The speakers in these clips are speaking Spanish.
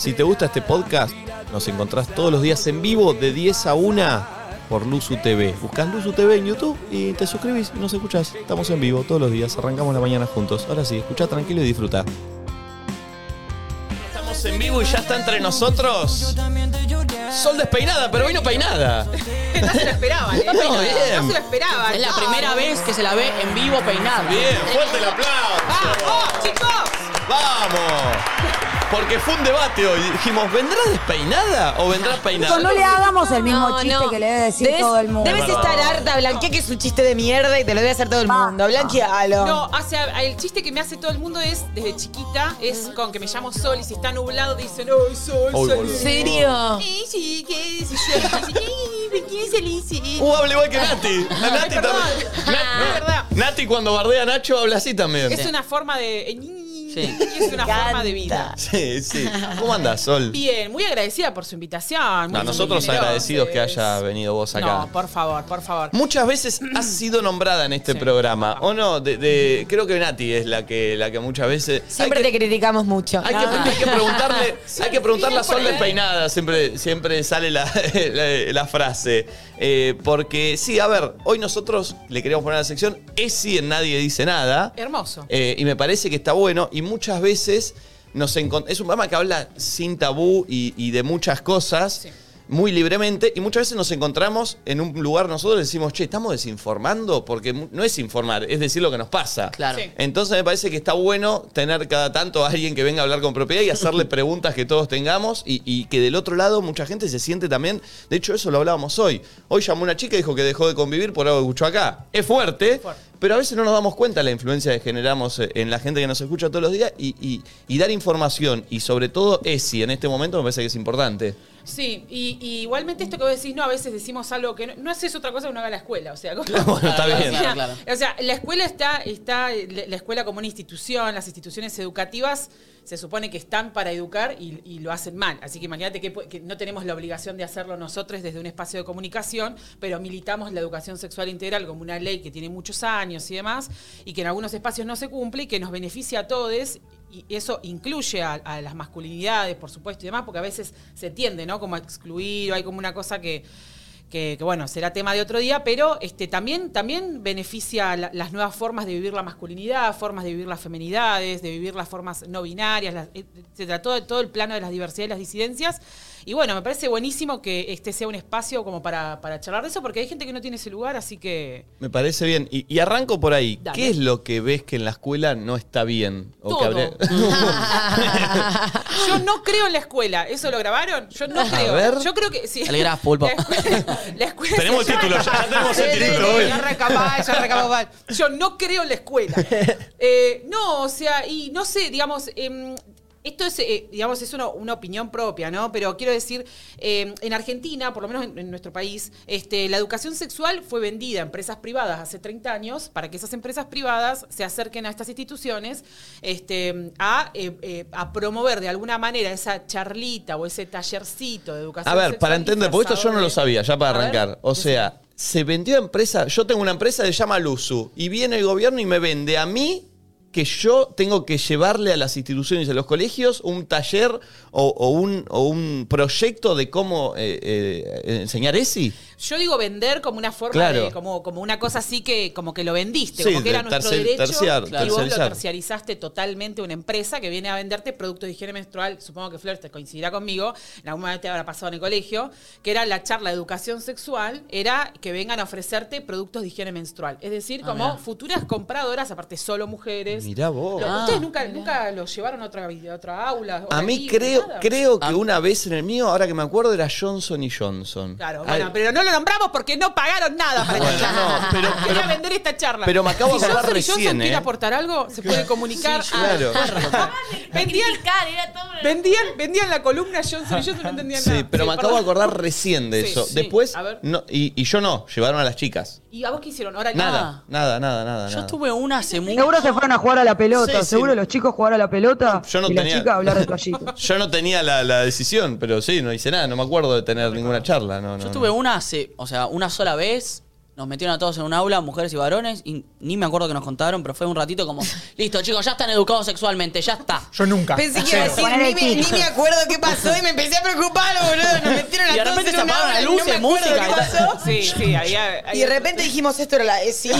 Si te gusta este podcast, nos encontrás todos los días en vivo de 10 a 1 por Luzu TV. Buscás Luzu TV en YouTube y te suscribís y nos escuchás. Estamos en vivo todos los días, arrancamos la mañana juntos. Ahora sí, escucha tranquilo y disfruta. Estamos en vivo y ya está entre nosotros. Sol despeinada, pero vino peinada. No se lo esperaban, ¿eh? No, bien. No se lo esperaban. Es la No, primera vez que se la ve en vivo peinada. Bien, fuerte el aplauso. ¡Vamos, chicos! ¡Vamos! Porque fue un debate hoy. Dijimos, ¿vendrá despeinada o vendrá peinada? No le hagamos el mismo No, chiste no. que le debe decir Debes- todo el mundo. Debes estar harta, Blanquea, que es un chiste de mierda y te lo debe hacer todo el mundo. Blanquealo. No, o sea, el chiste que me hace todo el mundo es, desde chiquita, es con que me llamo Sol y si está nublado dicen, ¡ay, Sol, Sol! boludo. ¿En serio? Sí, sí, ¿qué es? Y yo, así, "Ay, ¿por qué se le dice?". Uh, habla igual que Nati. La Nati perdón. también. Nat- Es verdad. Nati cuando bardea a Nacho habla así también. Es una forma de... Sí. Es una forma de vida. Sí, sí. ¿Cómo andás, Sol? Bien, muy agradecida por su invitación. No, muy nosotros generosos. agradecidos que haya venido vos acá. No, por favor, por favor. Muchas veces has sido nombrada en este Sí. programa, ¿o no? De, de- creo que Nati es la que, la que muchas veces... Siempre te criticamos mucho. hay que, hay que preguntarle, hay que preguntarle a Sol despeinada, siempre, siempre sale la, la- la frase. Eh, porque sí, a ver, hoy nosotros le queríamos poner a la sección Es si en Nadie Dice Nada. Hermoso. Eh, y me parece que está bueno y muchas veces nos es un programa que habla sin tabú y, y de muchas cosas. Muy libremente, y muchas veces nos encontramos en un lugar, nosotros decimos, che, estamos desinformando, porque mu- no es informar, es decir lo que nos pasa. Claro. Sí. Entonces me parece que está bueno tener cada tanto a alguien que venga a hablar con propiedad y hacerle preguntas que todos tengamos y, y que del otro lado mucha gente se siente también. De hecho, eso lo hablábamos hoy. Hoy llamó una chica y dijo que dejó de convivir por algo que escuchó acá. Es fuerte, Fuerte. pero a veces no nos damos cuenta de la influencia que generamos eh, en la gente que nos escucha todos los días y, y- y dar información y sobre todo ESI en este momento me parece que es importante. Sí, y, y igualmente esto que vos decís, no, a veces decimos algo que no, no haces otra cosa que no haga la escuela. O sea, como- Bueno, está Claro, bien. claro, claro. O sea, la escuela está, está, la escuela como una institución, las instituciones educativas se supone que están para educar y, y lo hacen mal. Así que imagínate que, pu- que no tenemos la obligación de hacerlo nosotros desde un espacio de comunicación, pero militamos la educación sexual integral como una ley que tiene muchos años y demás, y que en algunos espacios no se cumple y que nos beneficia a todos. Y eso incluye a, las masculinidades, por supuesto, y demás, porque a veces se tiende, ¿no? Como a excluir, o hay como una cosa que, que, que, bueno, será tema de otro día, pero este, también, también beneficia la- las nuevas formas de vivir la masculinidad, formas de vivir las feminidades, de vivir las formas no binarias, las- etcétera, todo, todo el plano de las diversidades y las disidencias. Y bueno, me parece buenísimo que este sea un espacio como para, para charlar de eso, porque hay gente que no tiene ese lugar, así que... Me parece bien. Y, y arranco por ahí. Dale. ¿Qué es lo que ves que en la escuela no está bien? O que Todo. habría- Yo no creo en la escuela. ¿Eso lo grabaron? Yo no creo. ver. Yo creo que sí. Graf, pulpo. La escuela, la escuela Tenemos el título, ya- tenemos el título, ya arranca mal, ya arranca mal. Yo no creo en la escuela. Eh, no, o sea, y no sé, digamos. em, esto es, eh, digamos, es una, una opinión propia, ¿no? Pero quiero decir, eh, en Argentina, por lo menos en, en nuestro país, este, la educación sexual fue vendida a empresas privadas hace 30 años para que esas empresas privadas se acerquen a estas instituciones este, a, eh, eh, a promover de alguna manera esa charlita o ese tallercito de educación A ver, sexual para entender, porque esto yo no lo sabía, ya para ver, arrancar. O sea, se vendió a empresa, yo tengo una empresa que se llama Luzu, y viene el gobierno y me vende a mí que yo tengo que llevarle a las instituciones y a los colegios un taller o, un, o un proyecto de cómo eh, eh, enseñar ESI. Yo digo vender como una forma Claro. de, como, como una cosa así que como que lo vendiste, Sí, como que era nuestro derecho terciar- y vos lo terciarizaste totalmente una empresa que viene a venderte productos de higiene menstrual, supongo que Flor te coincidirá conmigo, en algún momento te habrá pasado en el colegio, que era la charla de educación sexual, era que vengan a ofrecerte productos de higiene menstrual, es decir, Ah, como mirá. futuras compradoras, aparte solo mujeres. Mirá vos. Lo- Ah, ¿Ustedes nunca, nunca los llevaron a otra, a otra aula? A mí creo, nada? creo que Ah. una vez en el mío, ahora que me acuerdo, era Johnson y Johnson. Claro, Ay, bueno, pero no lo nombramos porque no pagaron nada para Bueno, esta charla. no, pero- Quería vender esta charla. pero me acabo de si acordar Johnson y Johnson recién, quiere aportar algo, se puede comunicar. Sí, claro. vendían, era todo una- vendían, vendían la columna Johnson y Johnson, no entendían Sí, nada. pero me acabo de perdón. acordar recién de Sí, eso. sí. Después, A ver. no, y, y yo no, llevaron a las chicas. ¿Y a vos qué hicieron? Ahora Nada, nada, nada, nada. Yo nada. tuve una hace mucho. Seguro se fueron a jugar a la pelota. Sí, sí. Seguro los chicos jugar a la pelota Yo no y tenía- las chicas a hablar de toallitas. Yo no tenía la, la decisión, pero sí, no hice nada, no me acuerdo de tener ninguna charla. No, no, Yo no. tuve una hace, o sea, una sola vez. Nos metieron a todos en un aula, mujeres y varones, y ni me acuerdo que nos contaron, pero fue un ratito como, listo, chicos, ya están educados sexualmente, ya está. Yo nunca. Pensé que iba a decir, ni me, kit. ni me acuerdo qué pasó y me empecé a preocupar, boludo. Nos metieron a Y de todos repente en se apagaron las no luces, me acuerdo música qué pasó. Sí, sí, había, Y de repente dijimos, esto era la ESI.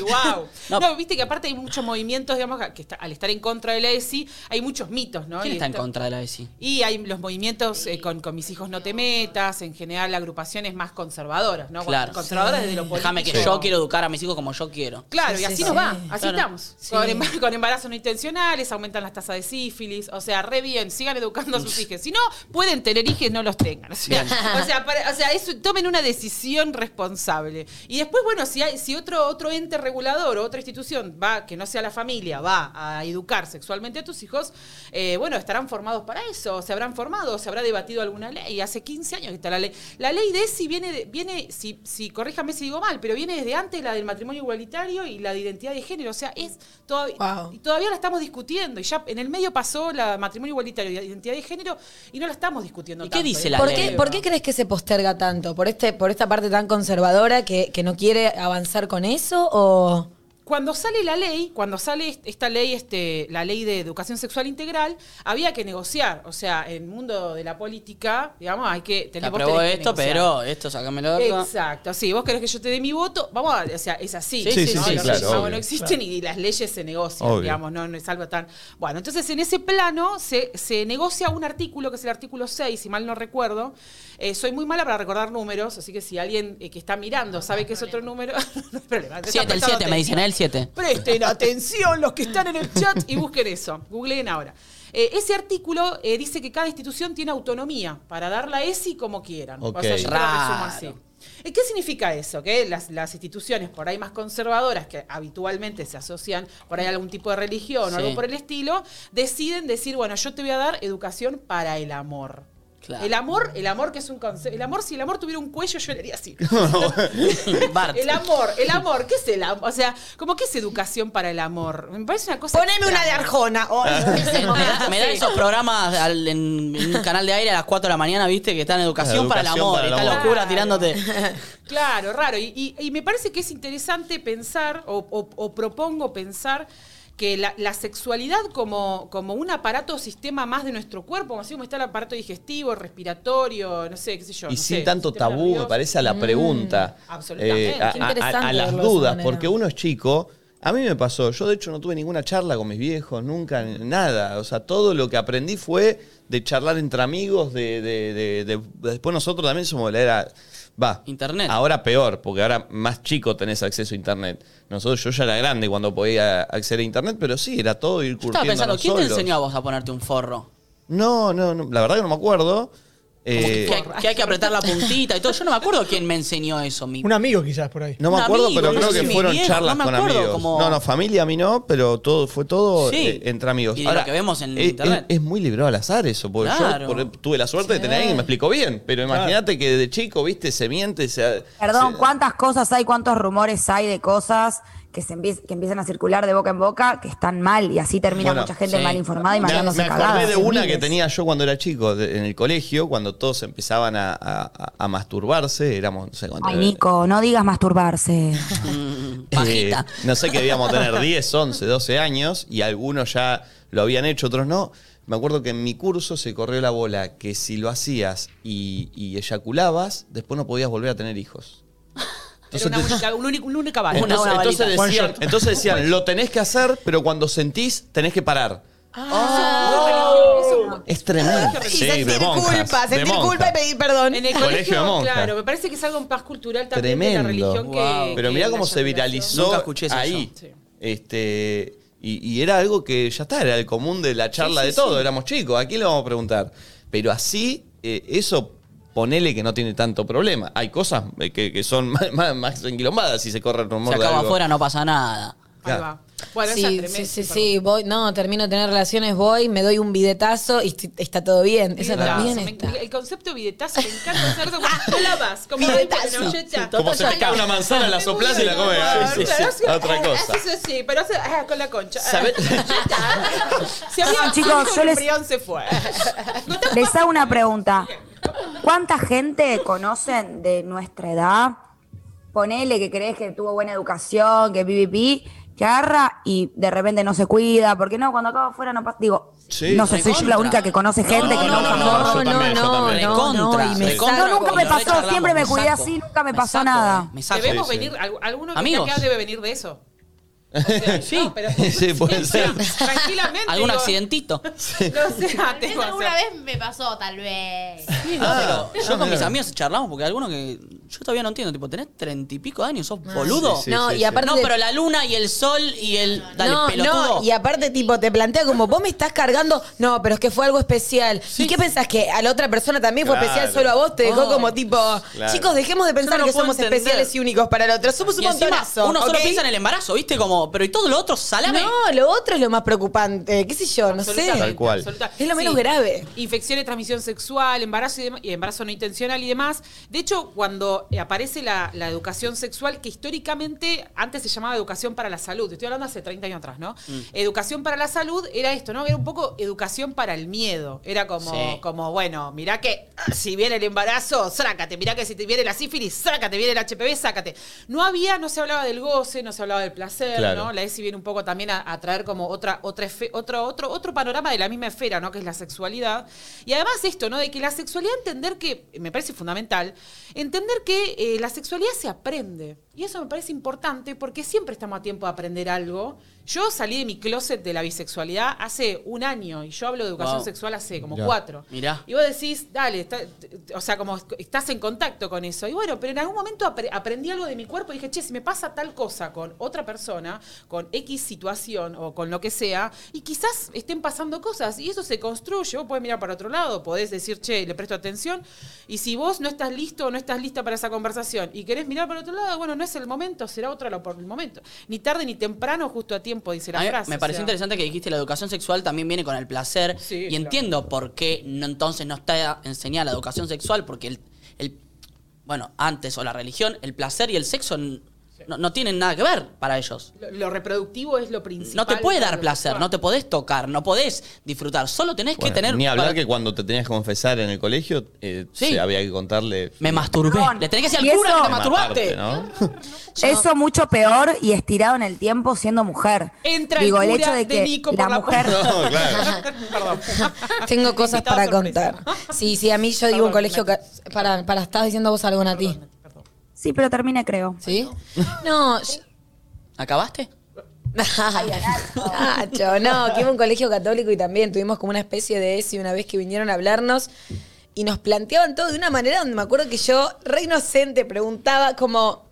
wow. No. No. viste que aparte hay muchos movimientos, digamos, que está- al estar en contra de la ESI, hay muchos mitos, ¿no? ¿Quién Y está en contra de la ESI? Y hay los movimientos eh, con, con mis hijos no te metas, en general agrupaciones más conservadoras, ¿no? Claro. Conservadoras desde lo político. Déjame que yo quiero educar a mis hijos como yo quiero. Claro, Sí, y sí, así sí. nos va, así Claro. estamos. Sí. Con, embar- con embarazos no intencionales, aumentan las tasas de sífilis, o sea, re bien, sigan educando a sus hijos. Si no, pueden tener hijos, no los tengan. O sea, o sea, para- o sea, eso, tomen una decisión responsable. Y después, bueno, si hay, si otro, otro ente regulador o otra institución va, que no sea la familia, va a educar sexualmente a tus hijos, eh, bueno, estarán formados para eso, se habrán formado, se habrá debatido alguna ley. Hace 15 años que está la ley. La ley de ESI viene, de- viene si, si corríjame si digo mal, pero viene desde antes la del matrimonio igualitario y la de identidad de género. O sea, es todavía, Wow. y todavía la estamos discutiendo. Y ya en el medio pasó la matrimonio igualitario y identidad de género y no la estamos discutiendo ¿Y qué dice ¿eh? la ¿Por ley? qué, ¿Por qué crees que se posterga tanto? ¿Por este, por esta parte tan conservadora que, que no quiere avanzar con eso? ¿O cuando sale la ley, cuando sale esta ley, este, la ley de educación sexual integral, había que negociar. O sea, en el mundo de la política, digamos, hay que tener te esto, negociar. pero esto sácamelo. Exacto, sí, vos querés que yo te dé mi voto, vamos a, o sea, es así. Sí, sí, sí, ¿no? claro, leyes, no existen y las leyes se negocian, digamos, no, es algo tan. Bueno, entonces en ese plano se, negocia un artículo, que es el artículo 6, si mal no recuerdo. Eh, soy muy mala para recordar números, así que si alguien eh, que está mirando sabe no, que es otro número. no hay problema, siete, el 7, me dicen él. Presten atención los que están en el chat y busquen eso. Googleen ahora. Eh, ese artículo eh, dice que cada institución tiene autonomía para dar la ESI como quieran. Okay. Pues o eh, ¿Qué significa eso? Que las, instituciones por ahí más conservadoras, que habitualmente se asocian por ahí a algún tipo de religión o algo por el estilo, deciden decir, bueno, yo te voy a dar educación para el amor. Claro. El amor, el amor que es un concepto. El amor, si el amor tuviera un cuello, yo le haría así. Bart. El amor, el amor, ¿qué es el amor? O sea, ¿cómo qué es educación para el amor? Me parece una cosa. poneme una de. Arjona? Oh, Me, me da, me da esos programas al- en, en un canal de aire a las 4 de la mañana, viste, que están en educación, para el Educación amor. para el y está locura Claro. tirándote. Claro, raro. Y, y- y me parece que es interesante pensar, o, o- o propongo pensar, que la, la sexualidad como, como un aparato o sistema más de nuestro cuerpo, así como está el aparato digestivo, respiratorio, no sé, qué sé yo. Y no sin sé, tanto tabú, me parece a la pregunta. absolutamente. Eh, a, Qué a- a- interesante a las dudas, porque uno es chico. A mí me pasó, yo de hecho no tuve ninguna charla con mis viejos, nunca, nada. O sea, todo lo que aprendí fue de charlar entre amigos, de, de- de- de- después nosotros también somos la era, va. Internet. Ahora peor, porque ahora más chico tenés acceso a internet. Nosotros, yo ya era grande cuando podía acceder a internet, pero sí, era todo ir Yo estaba pensando, ¿quién te solos. enseñó a vos a ponerte un forro? No, no, no, la verdad que no me acuerdo. Eh, que, que hay que apretar la puntita y todo. Yo no me acuerdo quién me enseñó eso. Mi... Un amigo quizás por ahí. No me Un acuerdo, amigo, pero no creo sé que si fueron viejo, charlas no con acuerdo, amigos. como- No, no, familia a mí no, pero todo fue todo Sí. eh, entre amigos. Y de lo que vemos en es, internet. Es, es muy librado al azar eso, porque Claro. yo por- tuve la suerte de tener a alguien que me explicó bien, pero imagínate que de chico, viste, se miente, se... Perdón, se- ¿cuántas cosas hay, cuántos rumores hay de cosas que, se empie- que empiezan a circular de boca en boca que están mal y así termina Bueno, mucha gente sí. mal informada y Me, mandándose me acordé cagadas? de una miles. que tenía yo cuando era chico, de- en el colegio, cuando todos empezaban a, a- a- masturbarse, éramos, no sé cuánto. Ay, Nico, no digas masturbarse. Eh, no sé que debíamos tener 10, 11, 12 años y algunos ya lo habían hecho, otros no. Me acuerdo que en mi curso se corrió la bola que si lo hacías y, y eyaculabas, después no podías volver a tener hijos. Era una única, una única bala. Una- Entonces, entonces decían, shot. entonces decían, lo tenés que hacer, pero cuando sentís, tenés que parar. Eso- Es tremendo. Y sentir de monjas, culpa, de sentir culpa y pedir perdón. En el Colegio colegio, de monjas. claro, me parece que es algo más cultural también de la Tremendo. religión que. Wow. Pero que mirá la cómo se viralizó Nunca escuché eso ahí. Este, y, y era algo que ya está, era el común de la charla Sí, de todo, sí. éramos chicos, ¿a quién le vamos a preguntar? Pero así, eh, eso ponele que no tiene tanto problema. Hay cosas eh, que, que son más, más, más enquilombadas si se corre el rumor Se de acaba algo. afuera, no pasa nada. Ahí va. Bueno, esa Sí, es tremenda. sí, sí, sí, voy, no, termino de tener relaciones, voy, me doy un bidetazo y está todo bien. Esa Bidetazo, también me- está. El concepto de bidetazo me encanta hacer como no la vas, como Bidetazo. no, ya está. Como se te cae una manzana, la soplás y la comes. Sí, sí, sí. claro, sí, Otra cosa. Haces así, pero hace ah, con la concha. ¿Sabés? Ya está. Si había chicos, yo el les- se fue. Les hago una pregunta. ¿Cuánta gente conocen de nuestra edad ponele que crees que tuvo buena educación, que pipipi, que agarra y de repente no se cuida, porque no, cuando acabo afuera no pasa, digo, Sí. no sé, soy yo la única que conoce gente No, que no, no, usa no, también, también. Recontra, y me recontra. No, nunca me pasó, siempre me cuidé saco, así, nunca me me pasó saco, nada. Me saco. Debemos Sí, venir, al- alguno que acá debe venir de eso. Sí. No, pero- Sí, puede ser. Tranquilamente. ¿Algún digo, accidentito? No sé, que alguna vez me pasó, tal vez. Sí, no, Ah, pero ah, yo con mis amigos charlamos porque algunos que yo todavía no entiendo, tipo, tenés treinta y pico de años, sos boludo. sí, sí. no, y aparte. No, pero la luna y el sol y el. Dale, no, pelotudo. no, y aparte, tipo, te plantea como, vos me estás cargando, no, pero es que fue algo especial. ¿Y qué pensás? ¿Que a la otra persona también fue Claro. especial solo a vos? Te dejó como tipo, Claro. chicos, dejemos de pensar Yo no que somos entender. especiales y únicos para el otro. Somos un montonazo. uno solo piensa en el embarazo, ¿viste? Como, pero y todo lo otro, salame. No, lo otro es lo más preocupante. ¿Qué sé yo? No sé. Absolutamente, Tal cual. Es lo menos Sí. grave. Infecciones de transmisión sexual, embarazo y, dem- y embarazo no intencional y demás. De hecho, cuando eh, aparece la, la educación sexual, que históricamente antes se llamaba educación para la salud, estoy hablando hace 30 años atrás, ¿no? Mm. Educación para la salud era esto, ¿no? Era un poco educación para el miedo. Era como, Sí. como bueno, mirá que ah, si viene el embarazo, sácate. Mirá que si te viene la sífilis, sácate. Viene el HPV, sácate. No había, no se hablaba del goce, no se hablaba del placer, ¿no? La ESI viene un poco también a, traer como otra, otra otro, otro panorama de la misma esfera, ¿no? Que es la sexualidad. Y además esto, ¿no? De que la sexualidad, entender que, me parece fundamental, entender que eh, la sexualidad se aprende. Y eso me parece importante porque siempre estamos a tiempo de aprender algo. Yo salí de mi closet de la bisexualidad hace un año y yo hablo de educación Wow. sexual hace como Mirá. cuatro. Mirá. Y vos decís, dale, está- o sea, como estás en contacto con eso. Y bueno, pero en algún momento apre- aprendí algo de mi cuerpo y dije, che, si me pasa tal cosa con otra persona, con X situación o con lo que sea, y quizás estén pasando cosas, y eso se construye, vos podés mirar para otro lado, podés decir, che, le presto atención, y si vos no estás listo o no estás lista para esa conversación y querés mirar para otro lado, bueno, no es el momento, será otro lo- por el momento. Ni tarde ni temprano, justo a tiempo, dice la A mí frase. me o pareció sea. interesante que dijiste la educación sexual también viene con el placer. Sí, y claro. entiendo por qué no, entonces no está enseñada la educación sexual, porque el, el- bueno, antes o la religión, el placer y el sexo no, no tienen nada que ver para ellos. Lo, lo reproductivo es lo principal. No te puede para dar placer, no te podés tocar, no podés disfrutar, solo tenés Bueno, que tener... Ni hablar para- que cuando te tenías que confesar en el colegio, eh, Sí. se había que contarle. Me masturbé. Perdón. Le tenés que decir Y al cura eso- que te masturbaste. Matarte, ¿no? Eso mucho peor y estirado en el tiempo siendo mujer. Entra el Digo, el cura hecho de de que Nico por la la mujer... No, claro. Perdón. Tengo cosas Invitado para sorpresa. contar. Sí, sí, a mí yo digo un colegio que. Para, para, estás diciendo vos algo, Nati. Sí, pero termine, creo. ¿Sí? No, yo- ¿Acabaste? Nacho, no, que iba a un colegio católico y también tuvimos como una especie de ESI una vez que vinieron a hablarnos y nos planteaban todo de una manera donde me acuerdo que yo, re inocente, preguntaba como,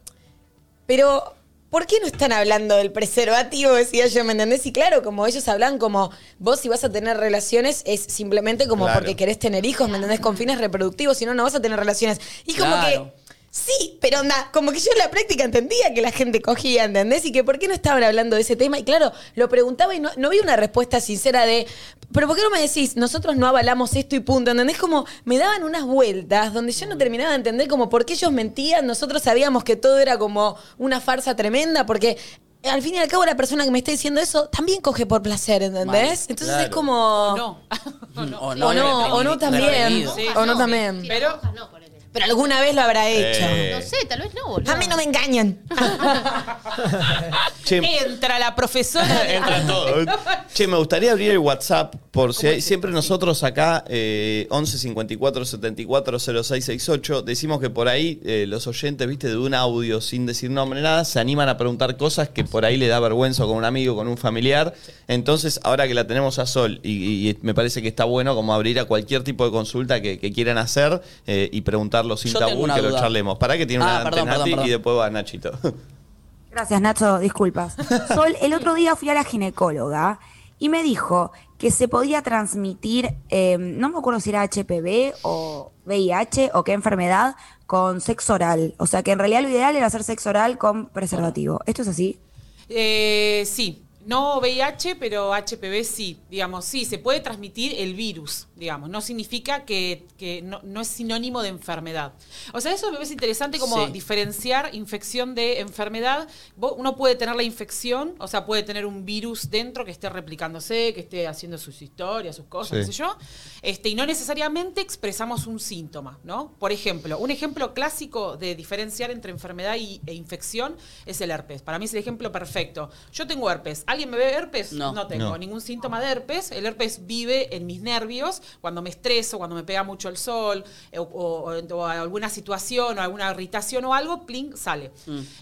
pero ¿por qué no están hablando del preservativo? Decía yo, ¿me entendés? Y claro, como ellos hablan como, vos si vas a tener relaciones es simplemente como Claro. porque querés tener hijos, ¿me entendés? Con fines reproductivos, si no, no vas a tener relaciones. Y como Claro. que... Sí, pero onda, como que yo en la práctica entendía que la gente cogía, ¿entendés? Y que por qué no estaban hablando de ese tema. Y claro, lo preguntaba y no, no vi una respuesta sincera de, pero ¿por qué no me decís, nosotros no avalamos esto y punto? ¿Entendés? Como me daban unas vueltas donde yo no terminaba de entender como por qué ellos mentían, nosotros sabíamos que todo era como una farsa tremenda, porque al fin y al cabo la persona que me está diciendo eso también coge por placer, ¿entendés? Entonces claro. es como... No. O O no, o no también. Sí. O no también. Pero- Pero alguna vez lo habrá hecho. Eh. No sé, tal vez no, boludo. A mí no me engañan. Che, Entra la profesora. de- Entra todo. Che, me gustaría abrir el WhatsApp por si hay, siempre nosotros acá, eh, 11 54 74 0668, decimos que por ahí eh, los oyentes, viste, de un audio sin decir nombre nada, se animan a preguntar cosas que por ahí le da vergüenza con un amigo, con un familiar. Entonces, ahora que la tenemos a Sol y, y me parece que está bueno como abrir a cualquier tipo de consulta que, que quieran hacer eh, y sin Yo tabú tengo y una que lo duda. charlemos. Para que tiene Ah, una perdón. y después va Nachito. Gracias, Nacho, disculpas. Sol, el otro día fui a la ginecóloga y me dijo que se podía transmitir, eh, no me acuerdo si era HPV o VIH o qué enfermedad, con sexo oral. O sea que en realidad lo ideal era hacer sexo oral con preservativo. ¿Esto es así? Eh, sí. No VIH, pero HPV sí, digamos, sí, se puede transmitir el virus, digamos, no significa que, que no, no es sinónimo de enfermedad. O sea, eso me parece interesante como Sí. diferenciar infección de enfermedad. Uno puede tener la infección, o sea, puede tener un virus dentro que esté replicándose, que esté haciendo sus historias, sus cosas, Sí. qué sé yo, este, y no necesariamente expresamos un síntoma, ¿no? Por ejemplo, un ejemplo clásico de diferenciar entre enfermedad y, e infección es el herpes. Para mí es el ejemplo perfecto. Yo tengo herpes. ¿Alguien me ve herpes? No. tengo No. ningún síntoma de herpes. El herpes vive en mis nervios cuando me estreso, cuando me pega mucho el sol, eh, o, o- o alguna situación o alguna irritación o algo, pling, sale.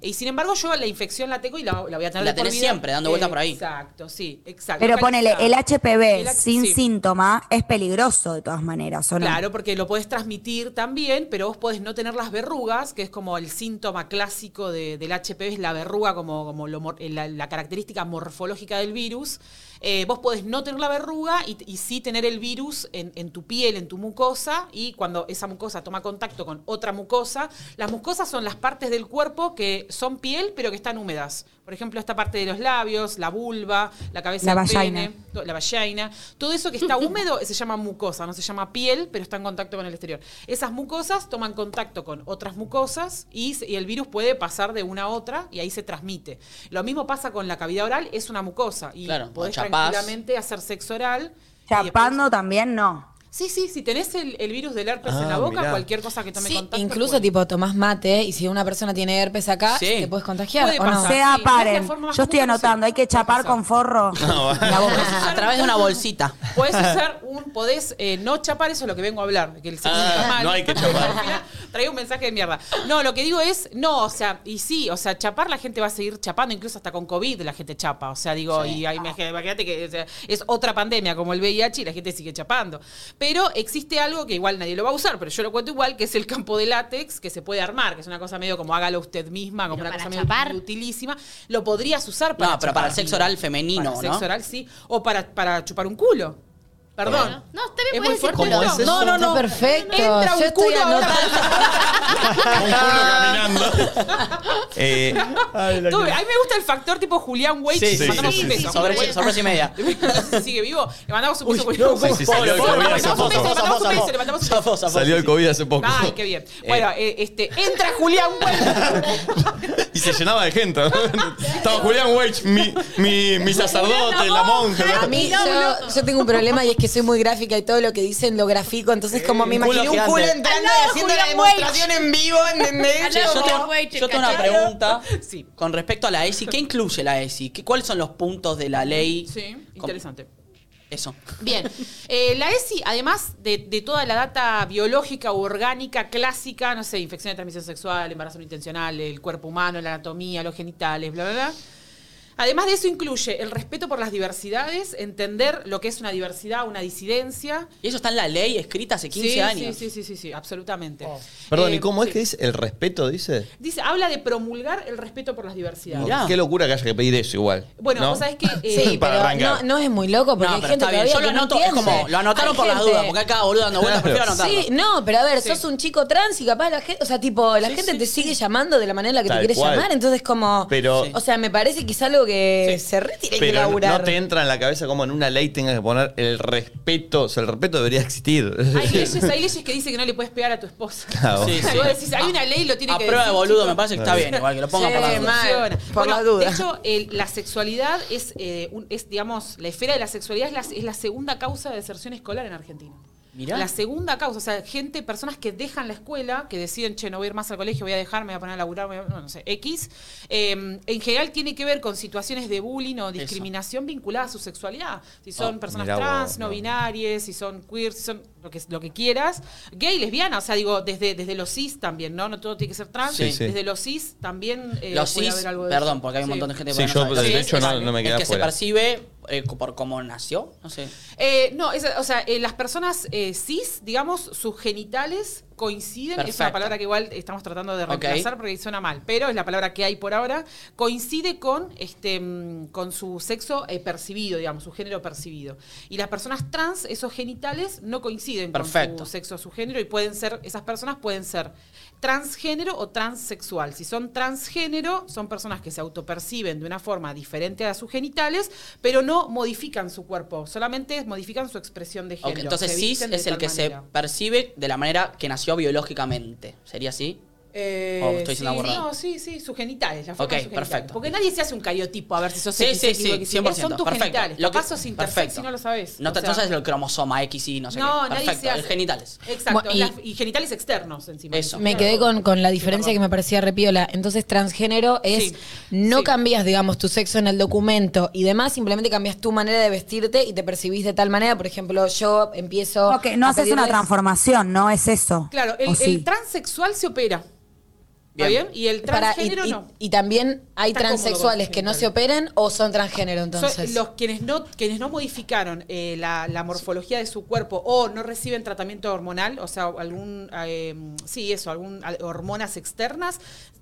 Y sin embargo, yo la infección la tengo y la, la voy a tener Mm. La por tenés siempre, dando vueltas por ahí. Exacto, sí, exacto. Pero ponele, el HPV El H- sin sí. síntoma es peligroso de todas maneras, ¿o no? Claro, porque lo podés transmitir también, pero vos podés no tener las verrugas, que es como el síntoma clásico de- del HPV, es la verruga como, como lo mor- la, la característica morfológica del virus. Eh, vos podés no tener la verruga y, sí tener el virus en tu piel, en tu mucosa, y cuando esa mucosa toma contacto con otra mucosa, las mucosas son las partes del cuerpo que son piel, pero que están húmedas. Por ejemplo, esta parte de los labios, la vulva, la cabeza La del vallaina. pene, to- la vallaina, todo eso que está húmedo se llama mucosa, no se llama piel, pero está en contacto con el exterior. Esas mucosas toman contacto con otras mucosas y, el virus puede pasar de una a otra y ahí se transmite. Lo mismo pasa con la cavidad oral, es una mucosa y Claro, podés tranquilamente hacer sexo oral. Chapando después- también no. Sí, sí, si tenés el, el virus del herpes en Ah, la boca, mirá. cualquier cosa que tome Sí, contacto. incluso puede. tipo tomás mate y si una persona tiene herpes acá, Sí. te puedes contagiar. Puede ¿o no? pasar. Sea, sí, no es la paren. forma más Yo estoy común, anotando, hay que chapar con forro la boca. A través de una bolsita. Podés usar un, podés eh, no chapar, eso es lo que vengo a hablar, que el sexo Ah, está mal. no hay que chapar. Al final Traigo un mensaje de mierda. No, lo que digo es, no, o sea, y sí, o sea, chapar la gente va a seguir chapando, incluso hasta con COVID la gente chapa. O sea, digo, y ahí, imag- imagínate que o sea, es otra pandemia como el VIH y la gente sigue chapando. Pero existe algo que igual nadie lo va a usar, pero yo lo cuento igual, que es el campo de látex que se puede armar, que es una cosa medio como hágalo usted misma, como Pero una para cosa chapar. medio utilísima. Lo podrías usar para No, pero chapar. para el sexo oral femenino, Para ¿no? sexo oral, sí. O para, para chupar un culo. Perdón. No, está bien, ¿Es puedes muy decir fuerte ¿Cómo esto? es? No, no, no. Está perfecto. Entra un Yo estoy culo anotando. Un culo caminando. Eh, Todo- a mí me gusta el factor tipo Julián Wade. Sí, Le sí, mandamos sí, un beso. sí. Sobre, Julián sorpresa y media. Wade. Sigue vivo. Le mandamos un beso. Julián no, Wade. Sí, sí, salió el Le COVID hace mandamos un poco. beso, le mandamos un beso, le mandamos un beso. Salió el COVID hace poco. Ay, qué bien. Bueno, eh, este, entra Julián Wade. Y se llenaba de gente. Estaba Julián Weich, mi, mi, mi sacerdote, la monja. A mí, yo tengo un problema y es que soy muy gráfica y todo lo que dicen lo grafico. Entonces, como me culo imaginé un culo gigante. entrando Al lado y de haciendo la Julián demostración en vivo, ¿entendés? Che, yo tengo, yo una pregunta Sí. con respecto a la ESI. ¿Qué incluye la ESI? ¿Qué- ¿Cuáles son los puntos de la ley? Sí, Com- interesante. Eso. Bien, Eh, la ESI, además de, de toda la data biológica u orgánica clásica, no sé, infección de transmisión sexual, embarazo no intencional, el cuerpo humano, la anatomía, los genitales, bla, bla, bla. Además de eso incluye el respeto por las diversidades, entender lo que es una diversidad, una disidencia. Y eso está en la ley escrita hace 15 sí, años. Sí, sí, sí, sí, sí, absolutamente. Perdón, Eh, ¿y cómo es sí. que dice? ¿El respeto dice? Dice, habla de promulgar el respeto por las diversidades. Mirá. Qué locura que haya que pedir eso igual. Bueno, ¿no? vos sabés que... eh, Sí, Para pero arrancar. no, no es muy loco porque No, hay pero gente está bien. todavía Yo lo que no anoto, es como, lo anotaron Hay por las gente- dudas, porque cada boludo dando vueltas, prefiero anotarlo. Sí, no, pero a ver, Sí. sos un chico trans y capaz la gente, o sea, tipo, la Sí, gente sí, te sí. sigue llamando de la manera en la que Tal te quiere cual. llamar, entonces como, Pero- o sea, me parece que es algo que Sí. se Pero laburar. no te entra en la cabeza como en una ley tengas que poner el respeto. O sea, el respeto debería existir. Hay leyes, hay leyes que dicen que no le puedes pegar a tu esposa. Claro. Sí, sí. Vos decís, hay una ley, lo tiene A que prueba de boludo me parece que está bien, igual que lo pongan Sí, por las dudas. Por Bueno, las dudas. De hecho, el- la sexualidad es, eh, un- es, digamos, la esfera de la sexualidad es la, es la segunda causa de deserción escolar en Argentina. Mirá. La segunda causa, o sea, gente, personas que dejan la escuela, que deciden, che, no voy a ir más al colegio, voy a dejar, me voy a poner a laburar, voy a- no, no sé, X, eh, en general tiene que ver con situaciones de bullying o discriminación vinculadas a su sexualidad. Si son Oh, personas vos, trans, no no. binarias, si son queer, si son lo que, lo que quieras, gay, lesbiana, o sea, digo, desde, desde los cis también, ¿no? No todo tiene que ser trans, Sí, sí. desde los cis también eh, Los puede cis, haber algo de perdón, eso. porque hay un Sí. montón de gente Sí, que yo, no sabe. de Sí, hecho, es no, no me El queda que se fuera. percibe eh, por cómo nació, no sé. Eh, no, es- o sea, eh, las personas eh, cis, digamos, sus genitales coinciden, es una Perfecto. palabra que igual estamos tratando de reemplazar porque suena mal, pero es la palabra que hay por ahora, coincide con, este, mm, con su sexo eh, percibido, digamos, su género percibido. Y las personas trans, esos genitales no coinciden Perfecto. con su sexo su género y pueden ser, esas personas pueden ser transgénero o transexual. Si son transgénero, son personas que se autoperciben de una forma diferente a sus genitales, pero no modifican su cuerpo, solamente modifican su expresión de género. entonces cis es el que manera. se percibe de la manera que nació biológicamente. ¿Sería así? Eh, Oh, estoy sí, no, sí, sí, sus genitales, la forma Ok, de sus genitales. perfecto. Porque nadie se hace un cariotipo a ver si sos Sí, X, sí, sí, X, 100%. Son tus perfecto. genitales. Lo que- Capaz sos intersex y no lo sabes. No, te, O sea, no sabes el cromosoma X y no sé No, qué. nadie Perfecto, se hace. el genitales. Exacto. Bueno, y- genitales externos encima. Eso. Me quedé con, con la diferencia Sí, que me parecía repiola. Entonces, transgénero es Sí, no sí. cambias, digamos, tu sexo en el documento y demás, simplemente cambias tu manera de vestirte y te percibís de tal manera. Por ejemplo, yo empiezo. Ok, no haces una transformación, no es eso. Claro, el transexual se opera. ¿Está Bien. bien? Y el Para- y, transgénero y- no. y también hay Está transexuales que no se operen o son transgénero, entonces. los quienes no, quienes no modificaron eh, la, la morfología de su cuerpo o no reciben tratamiento hormonal, o sea, algún, eh, sí, eso, algún al- hormonas externas,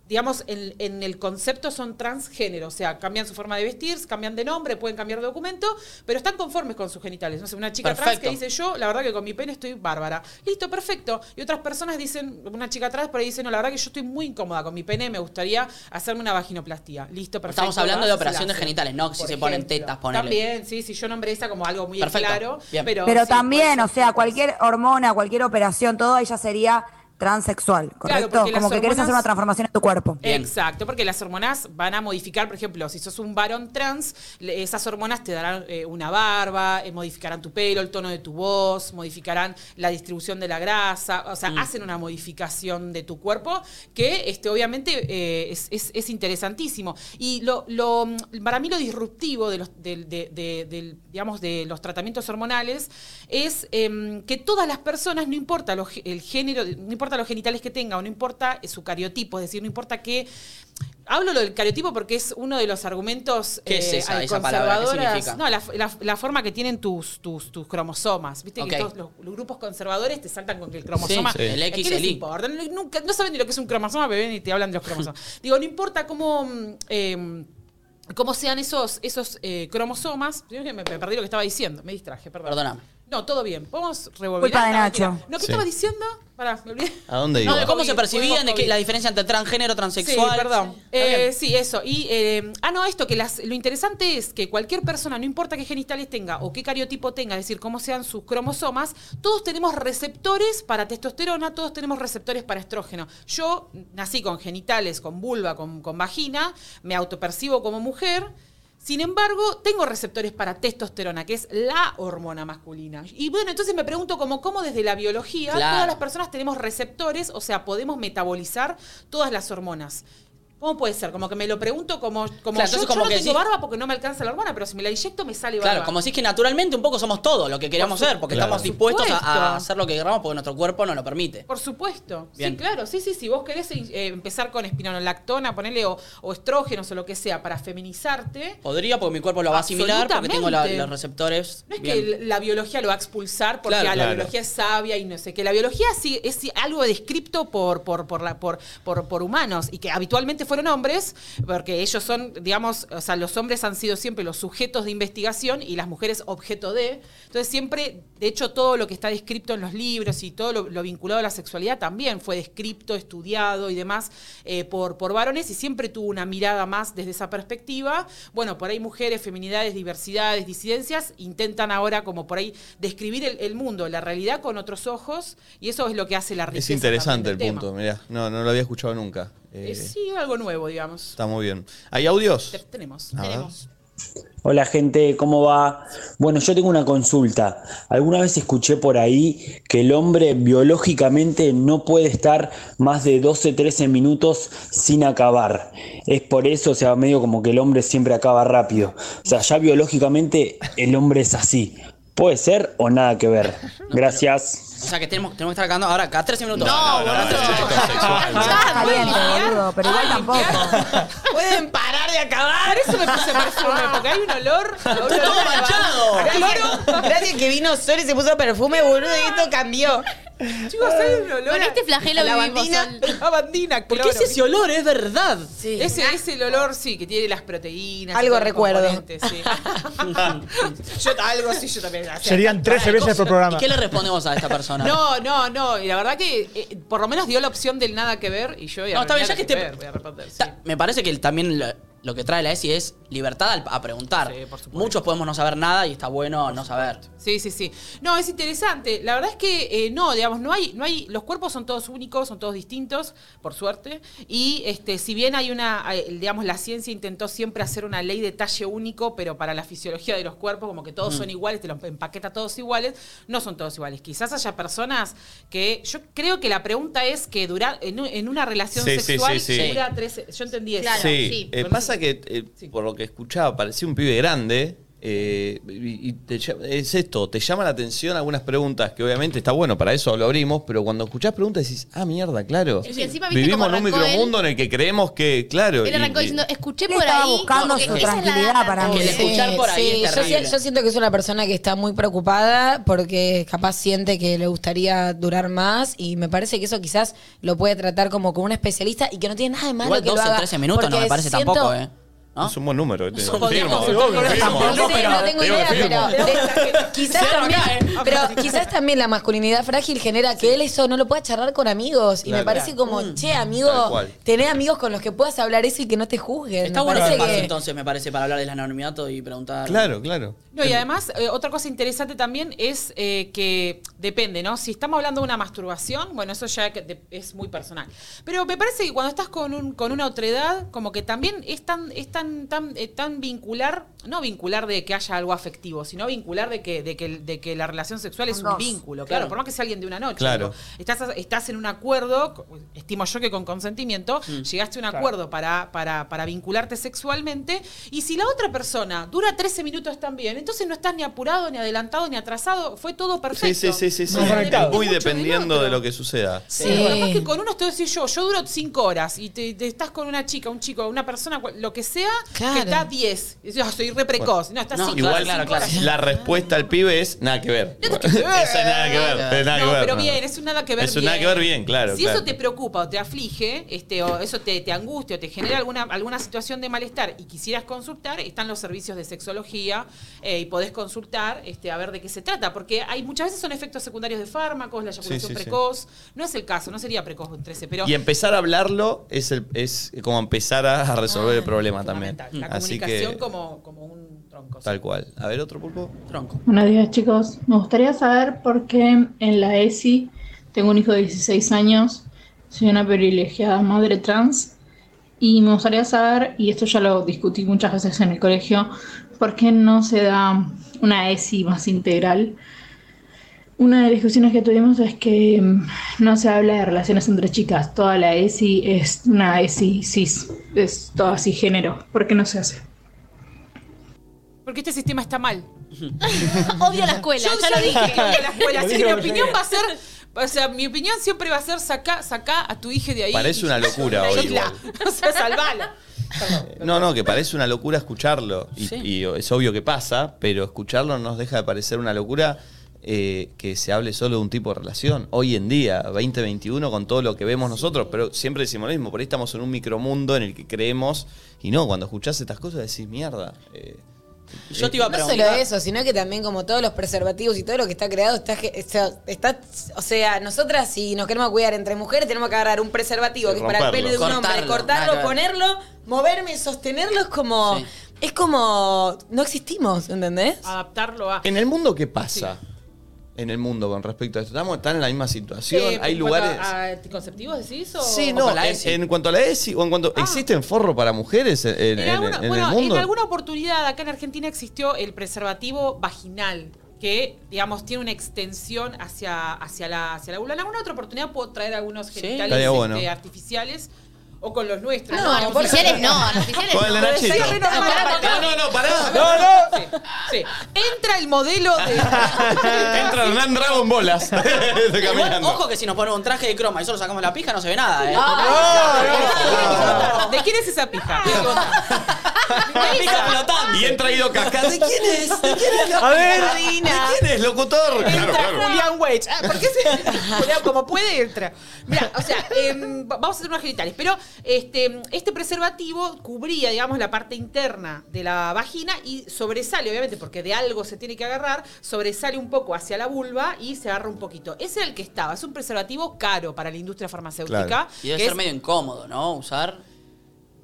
digamos, en, en el concepto son transgénero, o sea, cambian su forma de vestir, cambian de nombre, pueden cambiar de documento, pero están conformes con sus genitales. No sé, una chica trans que Perfecto. dice yo, la verdad que con mi pene estoy bárbara. Listo, perfecto. Y otras personas dicen, una chica trans por ahí dice, no, la verdad que yo estoy muy incómoda con mi pene, me gustaría hacerme una vaginoplastía. Listo, perfecto. Estamos hablando de hace. genitales, no si Por se ponen tetas, ponele. También, sí, sí, yo nombré esa como algo muy Perfecto, claro. bien. Pero, Pero sí, también, o sea, cualquier hormona, cualquier operación, todo ella sería transexual, ¿correcto? Como que querés hacer una transformación en tu cuerpo. Bien. Exacto, porque las hormonas van a modificar, por ejemplo, si sos un varón trans, esas hormonas te darán eh, una barba, eh, modificarán tu pelo, el tono de tu voz, modificarán la distribución de la grasa, o sea, hacen una modificación de tu cuerpo que este, obviamente eh, es, es- es interesantísimo. Y lo, lo, mm, para mí lo disruptivo de los, del- de, de- digamos, de los tratamientos hormonales es em, que todas las personas, no importa lo el género, no importa los genitales que tenga o no importa su cariotipo, es decir, no importa qué. Hablo lo del cariotipo porque es uno de los argumentos ¿Qué es eh, esa- esa palabra? ¿Qué significa? No, la, la- la forma que tienen tus, tus, tus cromosomas. Viste que todos los, los grupos conservadores te saltan con que el cromosoma. Sí, sí. El ¿A X, ¿Qué les el Y. importa? No, nunca- no saben ni lo que es un cromosoma, bebé, ni te hablan de los cromosomas. Digo, no importa cómo. mm, em, cómo sean esos, esos eh, cromosomas. Me, me perdí lo que estaba diciendo, me distraje, perdón. Perdóname. No, todo bien. Podemos revolver. Culpa de Nacho. No, ¿qué Sí. estaba diciendo? Pará, me olvidé. ¿A dónde No, iba? de cómo se percibían, de la diferencia entre transgénero, transexual. Sí, perdón. Eh, sí, eso. Y, eh, ah, no, esto, que las, lo interesante es que cualquier persona, no importa qué genitales tenga o qué cariotipo tenga, es decir, cómo sean sus cromosomas, todos tenemos receptores para testosterona, todos tenemos receptores para estrógeno. Yo nací con genitales, con vulva, con, con vagina, me autopercibo como mujer. Sin embargo, tengo receptores para testosterona, que es la hormona masculina. Y bueno, entonces me pregunto como cómo desde la biología Claro. todas las personas tenemos receptores, o sea, podemos metabolizar todas las hormonas. ¿Cómo puede ser? Como que me lo pregunto como, como Claro, yo, yo como no que tengo sí. barba porque no me alcanza la hormona, pero si me la inyecto me sale barba. Claro, como si es que naturalmente un poco somos todo lo que su- ser, porque Claro. estamos dispuestos a- hacer lo que queramos porque nuestro cuerpo nos lo permite. Por supuesto. Bien. Sí, claro. Sí, sí, sí. Vos querés eh, empezar con espinolactona, ponerle o, o estrógenos o lo que sea para feminizarte. Podría, porque mi cuerpo lo va a asimilar, porque tengo la- los receptores. No es bien. que la biología lo va a expulsar porque Claro. ah, la Claro. biología es sabia y no sé qué. La biología sí es algo descripto por, por, por, la- por, por, por humanos y que habitualmente fueron hombres, porque ellos son, digamos, o sea, los hombres han sido siempre los sujetos de investigación y las mujeres objeto de. Entonces siempre, de hecho, todo lo que está descrito en los libros y todo lo, lo vinculado a la sexualidad también fue descrito, estudiado y demás eh, por, por varones y siempre tuvo una mirada más desde esa perspectiva. Bueno, por ahí mujeres, feminidades, diversidades, disidencias intentan ahora como por ahí describir el, el mundo, la realidad con otros ojos y eso es lo que hace la riqueza. Es interesante el punto, mirá. No, no lo había escuchado nunca. Eh, Eh, sí, algo nuevo, digamos. Está muy bien. ¿Hay audios? Te- tenemos. A ver. Tenemos. Hola gente, ¿cómo va? Bueno, yo tengo una consulta. Alguna vez escuché por ahí que el hombre biológicamente no puede estar más de 12, 13 minutos sin acabar. Es por eso, o sea, medio como que el hombre siempre acaba rápido. O sea, ya biológicamente el hombre es así. ¿Puede ser o nada que ver? Gracias. O sea que tenemos, tenemos que estar acabando ahora cada 13 minutos. No, Cada 13 boludo. Está caliente, boludo, pero igual tampoco. Pueden parar de acabar. Por eso me puse perfume, porque hay un olor. olor todo a- manchado. a cloro. Gracias que vino Sol y se puso perfume, boludo, y esto cambió. Chicos, hay un olor Con a- este flagelo a la vivimos, bandina. Sol. Lavandina, Porque cloro. es ese olor, es verdad. Sí. Ese es el olor, sí, que tiene las proteínas. y Algo todos los recuerdo. componentes, sí. yo, algo sí, yo también. Serían tanta 13 veces por programa. ¿Y qué le respondemos a esta persona? No, no, no. Y la verdad que eh, por lo menos dio la opción del nada que ver y yo voy a No, está bien, ya que te- ver, voy a responder, sí. Ta- Me parece que el- también lo, lo que trae la ESI es libertad al- a preguntar. Sí, por supuesto. Muchos podemos no saber nada y está bueno no saber. Sí, sí, sí. No, es interesante. La verdad es que eh, no, digamos, no hay, no hay, los cuerpos son todos únicos, son todos distintos, por suerte. Y este, si bien hay una, digamos, la ciencia intentó siempre hacer una ley de talle único, pero para la fisiología de los cuerpos, como que todos Mm. son iguales, te los empaqueta todos iguales, no son todos iguales. Quizás haya personas que, yo creo que la pregunta es que dura, en, un- en una relación Sí, sexual sí, sí. dura 13, yo entendí eso. Claro. Sí, sí. eh, pasa que eh, Sí. por lo que escuchaba parecía un pibe grande. Eh, y te es esto, te llama la atención algunas preguntas que obviamente está bueno, para eso lo abrimos, pero cuando escuchás preguntas decís, ah, mierda, claro. Sí, encima viste Vivimos cómo en un arrancó micromundo en el que creemos que, claro. Él y- arrancó y- diciendo, escuché por estaba ahí. buscando su esa es la tranquilidad data. para mí. El escuchar por ahí es yo, terrible. si- yo siento que es una persona que está muy preocupada porque capaz siente que le gustaría durar más y me parece que eso quizás lo puede tratar como con un especialista y que no tiene nada de malo Igual que lo 12, haga. 13 minutos no porque me parece siento- tampoco, ¿eh? ¿No? Es un buen número. Podríamos Firmo, consultar con firmo. él. No sé, pero- no tengo idea, pero de- quizás también, ¿eh? pero quizás también la masculinidad frágil genera que él eso no lo pueda charlar con amigos y me Claro. parece como, che, Tal amigo, tener amigos con los que puedas hablar eso y que no te juzguen. Está me bueno el espacio que entonces, me parece, para hablar del anonimato y preguntar. Claro, claro. No, y además, eh, otra cosa interesante también es eh, que depende, ¿no? Si estamos hablando de una masturbación, bueno, eso ya es muy personal. Pero me parece que cuando estás con, un, con una otredad, como que también es tan, es tan, tan, eh, tan vincular, no vincular de que haya algo afectivo, sino vincular de que, de que, de que la relación sexual es un vínculo, claro, Claro. por más que sea alguien de una noche. Claro. digo, estás, estás en un acuerdo, estimo yo que con consentimiento, llegaste a un acuerdo para, para, para vincularte sexualmente, y si la otra persona dura 13 minutos también, entonces no estás ni apurado, ni adelantado, ni atrasado, fue todo Sí, perfecto. sí, sí, sí. sí. Muy dependiendo de lo que suceda. Sí. Capaz que con uno te voy a decir yo, yo duro 5 horas y te, te estás con una chica, un chico, una persona, lo que sea, Claro. que está 10. Y dices, "Ah, soy re precoz. No, estás No, 5 Igual claro, claro. la respuesta al pibe es nada que ver. No Esa es nada que ver. es nada no, que ver, pero no. bien, es un nada que ver Es un bien. nada que ver bien, claro, Si claro. eso te preocupa o te aflige, este, o eso te, te angustia o te genera alguna, alguna situación de malestar y quisieras consultar, están los servicios de sexología eh, y podés consultar este, a ver de qué se trata. Porque hay muchas veces son efectos secundarios de fármacos, la eyaculación sí, sí. precoz. No es el caso, no sería precoz en 13, pero Y empezar a hablarlo es, el, es como empezar a a resolver el problema también. La Así comunicación que, como, como un tronco. tal cual. A ver, otro pulpo. Tronco. Buenos días chicos, me gustaría saber por qué en la ESI tengo un hijo de 16 años, soy una privilegiada madre trans y me gustaría saber, y esto ya lo discutí muchas veces en el colegio, por qué no se da una ESI más integral. Una de las discusiones que tuvimos es que mm, no se habla de relaciones entre chicas, toda la ESI es una ESI cis, es toda cisgénero, ¿por qué no se hace? Porque este sistema está mal. Odio la escuela, Yo ya lo dije. que odio la escuela. Así que mi opinión va a ser. O sea, mi opinión siempre va a ser saca, saca a tu hija de ahí. Parece una locura hoy. O sea, salvala. No, no, que parece una locura escucharlo. Y, Sí. y es obvio que pasa, pero escucharlo no nos deja de parecer una locura eh, que se hable solo de un tipo de relación. Hoy en día, 2021, con todo lo que vemos nosotros, pero siempre decimos lo mismo, por ahí estamos en un micromundo en el que creemos, y no, cuando escuchás estas cosas decís, mierda. eh, Yo te iba a No preguntar. solo eso, sino que también como todos los preservativos y todo lo que está creado está, ge- está, está- o sea, nosotras si nos queremos cuidar entre mujeres tenemos que agarrar un preservativo que es para el pene de un hombre, Cortarlo, cortarlo, nada que ver. ponerlo, moverme, sostenerlo, es como, Sí. es como, no existimos, ¿entendés? Adaptarlo a. En el mundo, ¿qué pasa? En el mundo con respecto a esto. Estamos tan en la misma situación. Eh, Hay en lugares. A, a anticonceptivos decís? O, Sí, no, la en, ESI? en cuanto a la ESI o en cuanto. Ah. ¿Existen forro para mujeres en, en- En en- alguna, en bueno, el mundo? en alguna oportunidad acá en Argentina existió el preservativo vaginal que, digamos, tiene una extensión hacia, hacia, la, hacia la vulva. En alguna otra oportunidad puedo traer algunos genitales bueno. este, artificiales o con los nuestros. No, artificiales no, artificiales Con el de no. Nachito. Es re normal. No, no, no, pará. Sí, sí. Entra el modelo de... Entra Hernán Dragon Bolas. Igual, ojo que si nos ponemos un traje de croma y solo sacamos la pija no se ve nada, ¿eh? ¿De quién es esa pija? Pica flotante. Y he traído cascada. ¿De quién es? ¿De quién es? la- A ver, ¿De quién es, locutor? Claro, Entra claro. Julián Wage. Ah, ¿Por qué se.? Julián, como puede, entra. Mira, o sea, em, va- vamos a hacer unos genitales. Pero este, este preservativo cubría, digamos, la parte interna de la vagina y sobresale, obviamente, porque de algo se tiene que agarrar, sobresale un poco hacia la vulva y se agarra un poquito. Ese era el que estaba. Es un preservativo caro para la industria farmacéutica. Claro. Y debe que ser es- medio incómodo, ¿no? Usar.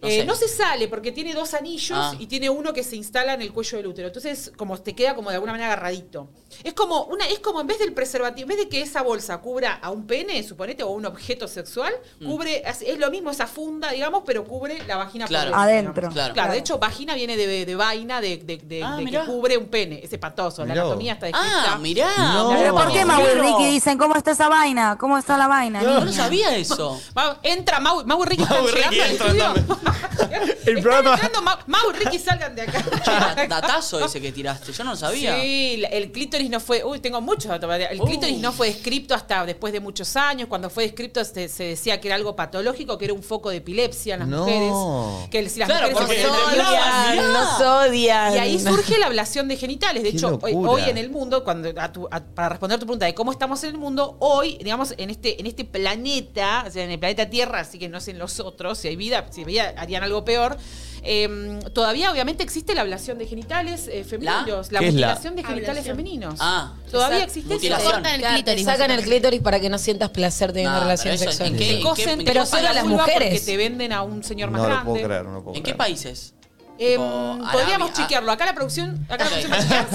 No eh, sé. no se sale porque tiene dos anillos Ah. y tiene uno que se instala en el cuello del útero. Entonces, como te queda como de alguna manera agarradito. Es como una, es como en vez del preservativo, en vez de que esa bolsa cubra a un pene, suponete, o un objeto sexual, Mm. cubre, es es lo mismo esa funda, digamos, pero cubre la vagina Claro. por dentro, Adentro. Claro. Claro, de hecho, vagina viene de, de vaina, de, de- de- Ah, de que cubre un pene. Es espantoso. La Mirá anatomía está descrita. Ah, mirá. No. Pero ¿por cómo- qué Mau y. Ricky dicen cómo está esa vaina? ¿Cómo está la vaina? Yo niña? no sabía eso. Entra Mau, Mau y Ricky Mau y Ricky El programa- Mau, Mau y Ricky salgan de acá. Che, da- datazo ese que tiraste. Yo no sabía. Sí, el clítoris no fue. Uy, tengo muchos datos. El clítoris no fue descrito hasta después de muchos años. Cuando fue descrito se, se decía que era algo patológico, que era un foco de epilepsia en las No. mujeres. Que si las Claro, mujeres se. Odian, nos odian. y ahí surge la ablación de genitales. De Qué hecho, hoy, en el mundo, cuando a tu- a- para responder a tu pregunta de cómo estamos en el mundo, hoy, digamos, en este, en este planeta, o sea, en el planeta Tierra, así que no sé en los otros, si hay vida, si había, harían algo peor. eh, todavía obviamente existe la ablación de genitales eh, femeninos, la, ¿Qué es la- mutilación de genitales Ablación. femeninos. Ah. todavía existe eso. Mutilación. Cortan el clítoris. sacan el clítoris para que no sientas placer teniendo No, relaciones pero eso, ¿en qué- Te en cosen, qué- pero solo a las mujeres. Porque te venden a un señor más No lo grande. puedo creer, no lo puedo ¿En qué países? Eh, podríamos Arabia- chequearlo. Acá la producción. Acá la producción va a chequear,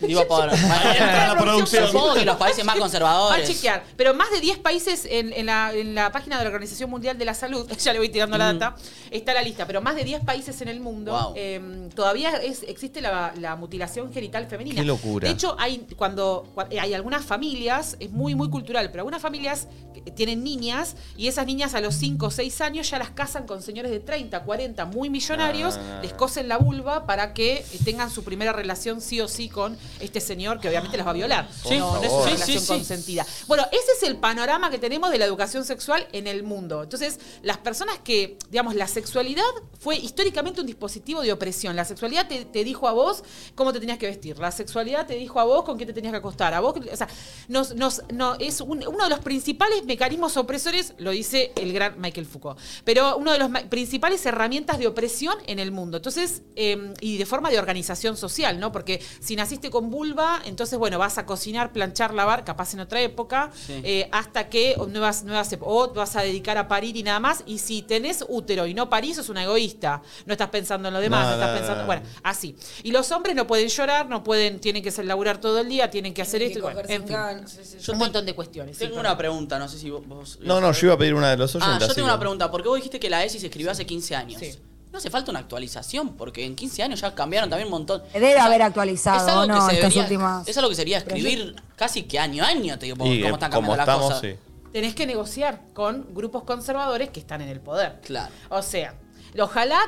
sí. Digo por. La producción. Supongo que los países más Va a conservadores. chequear. Pero más de 10 países en, en la, en la página de la Organización Mundial de la Salud, ya le voy tirando la data, está la lista, pero más de 10 países en el mundo Wow. eh, todavía es, existe la, la mutilación genital femenina. Qué locura. De hecho, hay cuando, cua- eh, hay algunas familias, es muy, muy cultural, pero algunas familias que tienen niñas y esas niñas a los 5 o 6 años ya las casan con señores de 30, 40, muy millonarios, Ah. les cosen la vulva para que tengan su primera relación sí o sí con este señor que obviamente las va a violar. Sí. no, no es una Sí, relación sí, consentida. Bueno, ese es el panorama que tenemos de la educación sexual en el mundo. Entonces, las personas que, digamos, la sexualidad fue históricamente un dispositivo de opresión. La sexualidad te, te dijo a vos cómo te tenías que vestir. La sexualidad te dijo a vos con qué te tenías que acostar. A vos, o sea, nos, nos, no, es un- uno de los principales mecanismos opresores, lo dice el gran Michael Foucault, pero uno de los ma- principales herramientas de opresión en el mundo. Entonces, eh, y de forma de organización social, ¿no? Porque si naciste con vulva, entonces, bueno, vas a cocinar, planchar, lavar, capaz en otra época, Sí. eh, hasta que o nuevas, nuevas, o te vas a dedicar a parir y nada más. Y si tenés útero y no parís, sos una egoísta. No estás pensando en lo demás, No, no, estás no, pensando. no. Bueno, así. Y los hombres no pueden llorar, no pueden, tienen que ser laburar todo el día, tienen que hacer Tienen esto. que bueno, cogerse en un fin. sí, sí, un montón de cuestiones. Tengo una pregunta, no sé si vos. vos- No, no, yo iba a pedir una de los oyentes. Ah, yo tengo una pregunta. ¿Por qué vos dijiste que la ESI se escribió hace 15 años? Sí. ¿No hace falta una actualización? Porque en 15 años ya cambiaron también un montón. Debe O sea, haber actualizado, es algo ¿no? que se Estas debería- últimas. Es algo que sería escribir casi que año a año, te digo, Y, cómo eh, están cambiando las estamos, cosas. sí. tenés que negociar con grupos conservadores que están en el poder. Claro. O sea, ojalá,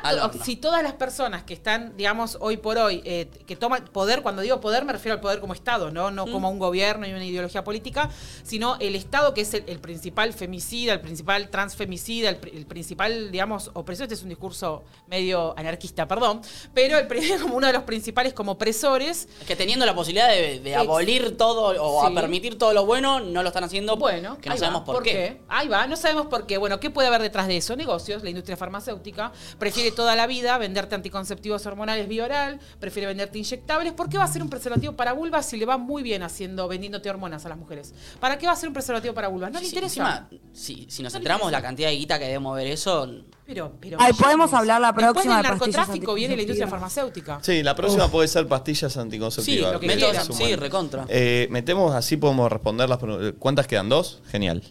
si todas las personas que están, digamos, hoy por hoy, eh, que toman poder, cuando digo poder me refiero al poder como Estado, no, Mm. no como un gobierno y una ideología política, sino el Estado que es el, el principal femicida, el principal transfemicida, el, pri- el principal, digamos, opresor, este es un discurso medio anarquista, perdón, pero el, como uno de los principales como opresores, Es que teniendo la posibilidad de, abolir todo o Sí. a permitir todo lo bueno, no lo están haciendo. Bueno, que no sabemos va. por, qué. Ahí va, no sabemos por qué. Bueno, ¿qué puede haber detrás de eso? Negocios, la industria farmacéutica prefiere toda la vida venderte anticonceptivos hormonales vía oral, prefiere venderte inyectables. ¿Por qué va a ser un preservativo para vulvas si le va muy bien haciendo, vendiéndote hormonas a las mujeres? ¿Para qué va a ser un preservativo para vulvas? No le Sí, interesa. encima, si, si nos No enteramos la cantidad de guita que debemos ver eso, pero, pero Ay, podemos hablar la Después próxima del de pastillas narcotráfico viene la industria farmacéutica. Sí, la próxima puede ser pastillas sí, anticonceptivas. lo que meto- quieran. sí, recontra. Eh, metemos así, podemos responder las preguntas. ¿Cuántas quedan? ¿Dos? Genial.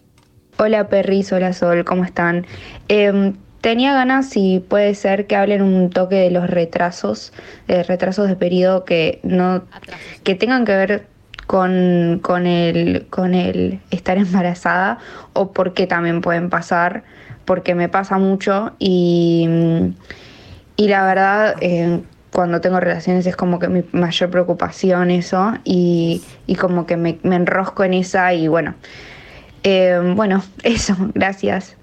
Hola Perris, hola Sol, ¿cómo están? Em, tenía ganas, si puede ser, que hablen un toque de los retrasos, de retrasos de periodo que no, que tengan que ver con, con el, con el estar embarazada o porque también pueden pasar, porque me pasa mucho y, y la verdad eh, cuando tengo relaciones es como que mi mayor preocupación eso y, y como que me, me enrosco en esa y bueno. Eh, bueno, eso, gracias.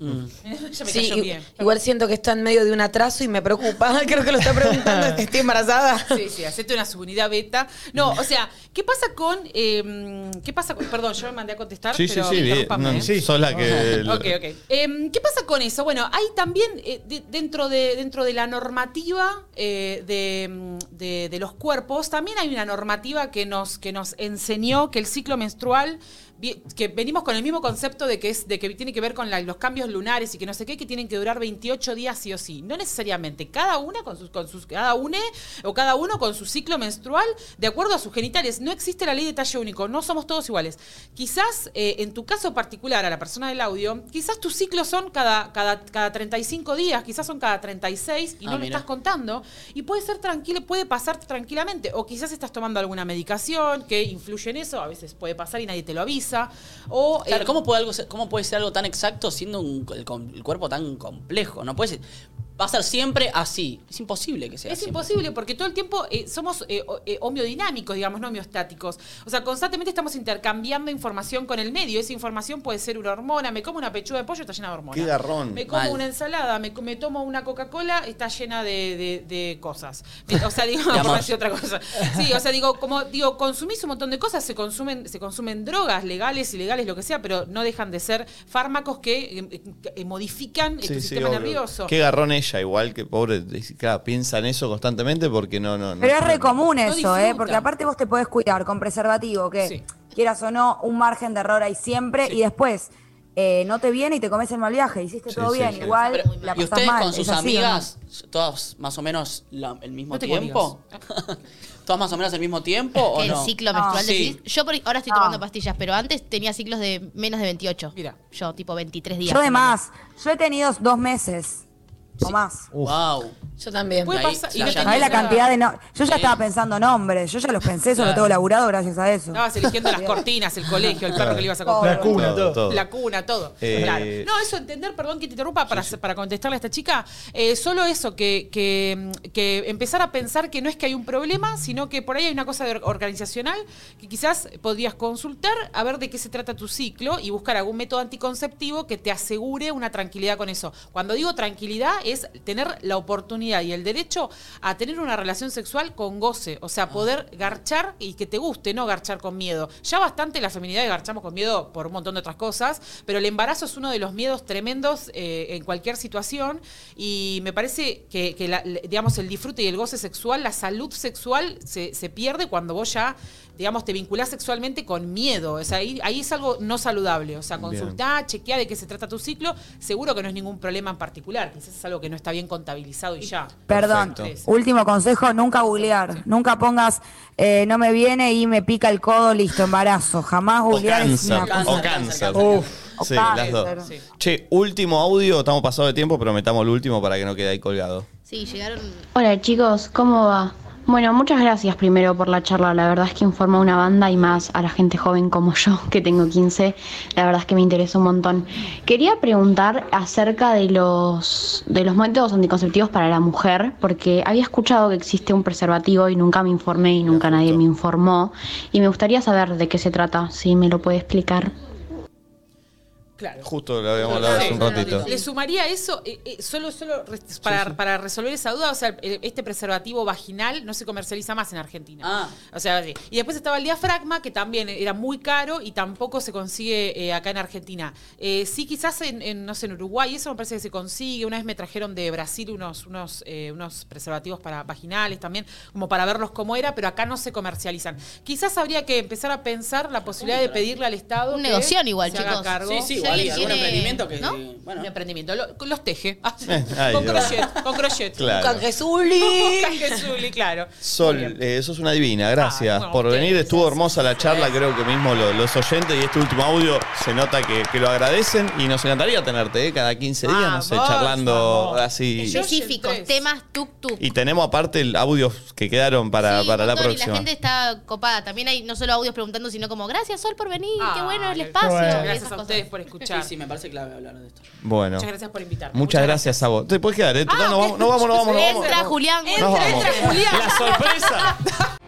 Ya me Sí, cayó bien. igual siento que está en medio de un atraso y me preocupa. Creo que lo está preguntando. ¿Estoy embarazada? Sí, sí, hacete una subunidad beta. No, o sea, ¿qué pasa con. eh, ¿Qué pasa con.? Perdón, yo me mandé a contestar. Sí, sí, pero sí. bien. interrúmpame, No, ¿eh? Sos la que. Ok, ok. Em, ¿Qué pasa con eso? Bueno, hay también eh, de- dentro, de, dentro de la normativa eh, de, mm, de- de los cuerpos, también hay una normativa que nos, que nos enseñó que el ciclo menstrual, que venimos con el mismo concepto de que, es, de que tiene que ver con la- los cambios lunares y que no sé qué, que tienen que durar 28 días sí o sí. No necesariamente. Cada una con sus, con sus, cada une o cada uno con su ciclo menstrual de acuerdo a sus genitales. No existe la ley de talle único, no somos todos iguales. Quizás eh, en tu caso particular, a la persona del audio, quizás tus ciclos son cada, cada, cada 35 días, quizás son cada 36 y Ah, no lo estás contando. Y puede ser tranquilo, puede pasar tranquilamente. O quizás estás tomando alguna medicación que influye en eso, a veces puede pasar y nadie te lo avisa. O, Claro, eh, ¿cómo puede, algo ser, ¿cómo puede ser algo tan exacto siendo un- el, el cuerpo tan complejo? No puede ser. Va a ser siempre así. Es imposible que sea Es así. imposible porque todo el tiempo eh, somos eh, eh, homeodinámicos, digamos, no homeostáticos. O sea, constantemente estamos intercambiando información con el medio. Esa información puede ser una hormona. Me como una pechuga de pollo, está llena de hormonas. Qué garrón. Me como Mal. una ensalada, me, me tomo una Coca-Cola, está llena de, de- de cosas. O sea, digo, por decir otra cosa. Sí, o sea, digo, como digo, consumís un montón de cosas, se consumen, se consumen drogas legales, ilegales, lo que sea, pero no dejan de ser fármacos que eh, eh, modifican eh, Sí, tu sí, sistema obvio. nervioso. Qué garrón ella, igual que pobre. Claro, piensa en eso constantemente porque no. no, no Pero es re común No eso. ¿eh? Porque aparte vos te podés cuidar con preservativo, que Sí. quieras o no, un margen de error hay siempre y después eh, no te viene y te comes el mal viaje. Hiciste Sí, todo sí, bien, sí. igual Pero, la ¿Y ustedes mal. con sus amigas, todas más o menos la- el mismo tiempo? ¿Todas más o menos al mismo tiempo o ¿El no? ciclo No. menstrual Sí. decís? Yo por- ahora estoy No. tomando pastillas, pero antes tenía ciclos de menos de 28. Mira. Yo, tipo 23 días. Yo de más. Yo he tenido dos meses o más. Wow. Yo también. Puede Ahí, pasar- y ya- no ya- tenés ¿Sabés la cantidad de no Yo ya estaba pensando nombres, yo ya los pensé, eso lo Claro. tengo laburado gracias a eso. Estabas eligiendo las cortinas, el colegio, el perro que le ibas a comprar. La cuna, todo. todo. La cuna, todo. Eh, Claro. No, eso entender, perdón que te interrumpa para, para contestarle a esta chica. eh, solo eso, que, que, que empezar a pensar que no es que hay un problema, sino que por ahí hay una cosa de or- organizacional que quizás podrías consultar a ver de qué se trata tu ciclo y buscar algún método anticonceptivo que te asegure una tranquilidad con eso. Cuando digo tranquilidad es tener la oportunidad y el derecho a tener una relación sexual con goce, o sea, poder garchar y que te guste, no garchar con miedo. Ya bastante la feminidad y garchamos con miedo por un montón de otras cosas, pero el embarazo es uno de los miedos tremendos eh, en cualquier situación y me parece que, que la- le- digamos, el disfrute y el goce sexual, la salud sexual se, se pierde cuando vos ya, digamos, te vinculás sexualmente con miedo. O sea, ahí, ahí es algo no saludable. O sea, consultá, chequea de qué se trata tu ciclo. Seguro que no es ningún problema en particular. Quizás es algo que no está bien contabilizado y ya. Perdón, Perfecto. último consejo, nunca googlear. Nunca pongas eh, no me viene y me pica el codo, listo, embarazo. Jamás O googlear es cáncer. una cosa. O cáncer. Uf. O Sí, cáncer. las dos. Sí. Che, último audio, estamos pasados de tiempo, pero metamos el último para que no quede ahí colgado. Sí, llegaron. Hola chicos, ¿cómo va? Bueno, muchas gracias primero por la charla. La verdad es que informa una banda y más a la gente joven como yo, que tengo 15. La verdad es que me interesa un montón. Quería preguntar acerca de los, de los métodos anticonceptivos para la mujer, porque había escuchado que existe un preservativo y nunca me informé y nunca nadie me informó. Y me gustaría saber de qué se trata, si me lo puede explicar. Claro. Justo lo habíamos hablado hace un ratito. Le sumaría eso, eh, eh, solo, solo para, para resolver esa duda, o sea, este preservativo vaginal no se comercializa más en Argentina. Ah. O sea, sí. y después estaba el diafragma, que también era muy caro y tampoco se consigue eh, acá en Argentina. Eh, sí, quizás en, en, no sé, en Uruguay, eso me parece que se consigue. Una vez me trajeron de Brasil unos, unos, eh, unos preservativos para vaginales también, como para verlos cómo era, pero acá no se comercializan. Quizás habría que empezar a pensar la posibilidad de pedirle al Estado Un que negoción igual, se haga chicos. cargo. Sí, sí, Tiene- emprendimiento que. ¿no? Bueno, Un emprendimiento. Lo- los teje. Ah, Ay, con crochet. Con crochet. Claro. Canjesuli. Un canjesuli, claro. Sol, eh, sos una divina, gracias Ah, por ustedes, venir. Estuvo hermosa la charla, creo que mismo lo- los oyentes y este último audio se nota que, que lo agradecen y nos encantaría tenerte eh, cada 15 días, no sé, Vamos, charlando vamos. así. Yo- Específicos, temas tuk tuk. Y tenemos aparte el audios que quedaron para, Sí, para la montón, Y próxima. la gente está copada. También hay no solo audios preguntando, sino como, gracias Sol por venir, qué Ah, bueno el espacio. bueno. y Gracias esas a cosas. ustedes por escuchar. sí, sí, me parece clave hablar de esto. Bueno, Muchas gracias por invitarme. muchas gracias a vos. Te puedes quedar, ¿eh? Ah, ok. vamos, nos vamos, nos vamos. nos vamos. Entra Julián. Entra, vamos. entra, Julián. La sorpresa.